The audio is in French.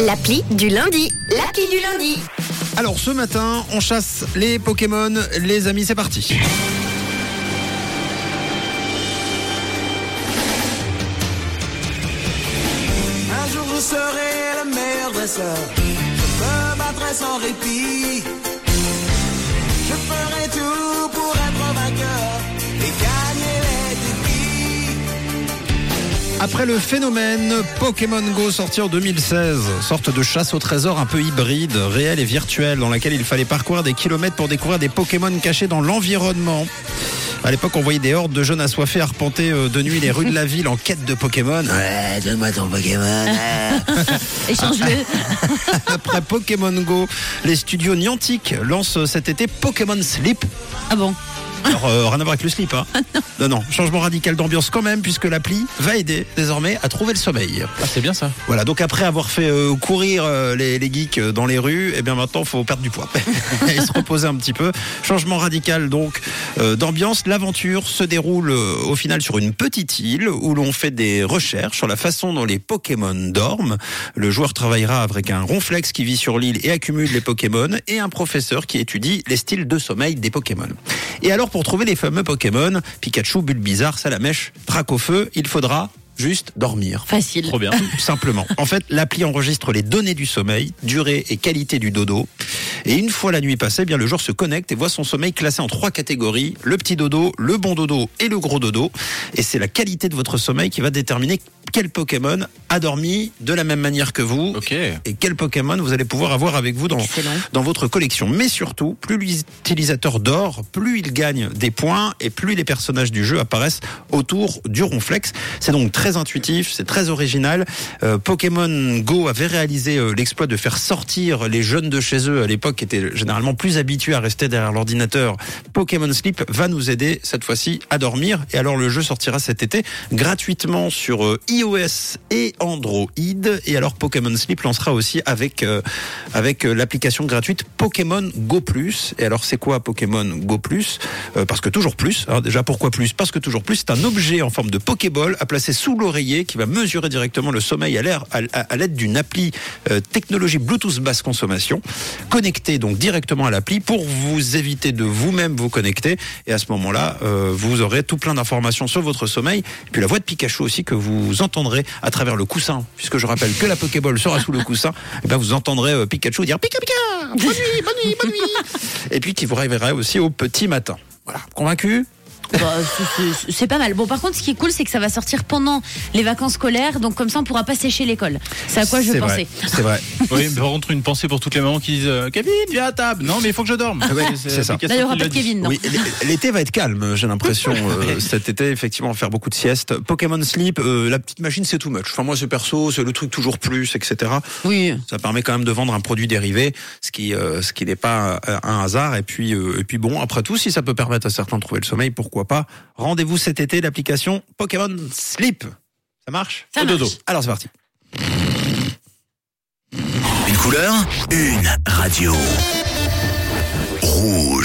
L'appli du lundi. L'appli du lundi. Alors ce matin, on chasse les Pokémon. Les amis, c'est parti. Un jour je serai le meilleur dresseur. Je me battrai sans répit. Après le phénomène Pokémon Go sorti en 2016, sorte de chasse au trésor un peu hybride, réel et virtuel, dans laquelle il fallait parcourir des kilomètres pour découvrir des Pokémon cachés dans l'environnement. À l'époque, on voyait des hordes de jeunes assoiffés arpenter euh, de nuit les rues de la ville en quête de Pokémon. Ouais, donne-moi ton Pokémon. Échange-le. Après Pokémon Go, les studios Niantic lancent cet été Pokémon Sleep. Ah bon? Alors, euh, rien à voir avec le slip, hein. Non, non, changement radical d'ambiance quand même, puisque l'appli va aider désormais à trouver le sommeil. Ah, c'est bien ça. Voilà, donc après avoir fait euh, courir euh, les, les geeks dans les rues, eh bien maintenant, il faut perdre du poids et se reposer un petit peu. Changement radical donc d'ambiance. L'aventure se déroule euh, au final sur une petite île où l'on fait des recherches sur la façon dont les Pokémon dorment. Le joueur travaillera avec un ronflex qui vit sur l'île et accumule les Pokémon et un professeur qui étudie les styles de sommeil des Pokémon. Et alors, pour trouver les fameux Pokémon, Pikachu, Bulbizarre, Salamèche, Dracofeu, il faudra juste dormir. Facile. Trop bien. Simplement. En fait, l'appli enregistre les données du sommeil, durée et qualité du dodo. Et une fois la nuit passée, eh bien le joueur se connecte et voit son sommeil classé en trois catégories le petit dodo, le bon dodo et le gros dodo. Et c'est la qualité de votre sommeil qui va déterminer quel Pokémon a dormi de la même manière que vous Ok. et quel Pokémon vous allez pouvoir avoir avec vous dans, Excellent. dans votre collection. Mais surtout, plus l'utilisateur dort, plus il gagne des points et plus les personnages du jeu apparaissent autour du ronflex. C'est donc très intuitif, c'est très original. Euh, Pokémon Go avait réalisé euh, l'exploit de faire sortir les jeunes de chez eux à l'époque qui étaient généralement plus habitués à rester derrière l'ordinateur. Pokémon Sleep va nous aider cette fois-ci à dormir et alors le jeu sortira cet été gratuitement sur euh, iOS et Android et alors Pokémon Sleep lancera aussi avec euh, avec euh, l'application gratuite Pokémon Go Plus. Et alors c'est quoi Pokémon Go Plus? Euh, Parce que toujours plus. hein. déjà pourquoi plus? Parce que toujours plus, c'est un objet en forme de Pokéball à placer sous l'oreiller qui va mesurer directement le sommeil à l'air à l'aide d'une appli euh, technologie Bluetooth basse consommation connectée donc directement à l'appli pour vous éviter de vous-même vous connecter. Et à ce moment-là, euh, vous aurez tout plein d'informations sur votre sommeil. Et puis la voix de Pikachu aussi que vous entendrez à travers le coussin, puisque je rappelle que la Pokéball sera sous le coussin. Et ben vous entendrez euh, Pikachu dire Pika Pika, bonne nuit, bonne nuit, bonne nuit. Et puis qui vous réveillera aussi au petit matin. Voilà, convaincu? Bah, c'est- pas mal. Bon, par contre, ce qui est cool, c'est que ça va sortir pendant les vacances scolaires, donc comme ça, on pourra pas sécher l'école. C'est à quoi je pensais. vrai, C'est vrai. Oui, par contre, une pensée pour toutes les mamans qui disent euh, Kevin, viens à table. Non, mais il faut que je dorme. Ouais, c'est ça. Là, il y aura pas de. Kevin, non. Oui, l'été va être calme, j'ai l'impression. euh, cet été, effectivement, faire beaucoup de siestes. Pokémon Sleep, euh, la petite machine, c'est too much. Enfin, moi, c'est perso, c'est le truc toujours plus, etc. Oui. Ça permet quand même de vendre un produit dérivé, ce qui, euh, ce qui n'est pas un hasard. Et puis, euh, et puis bon, après tout, si ça peut permettre à certains de trouver le sommeil, pourquoi pas Rendez-vous cet été l'application Pokémon Sleep. Ça marche Ça Au dodo. Alors c'est parti. Une couleur, une radio. Rouge.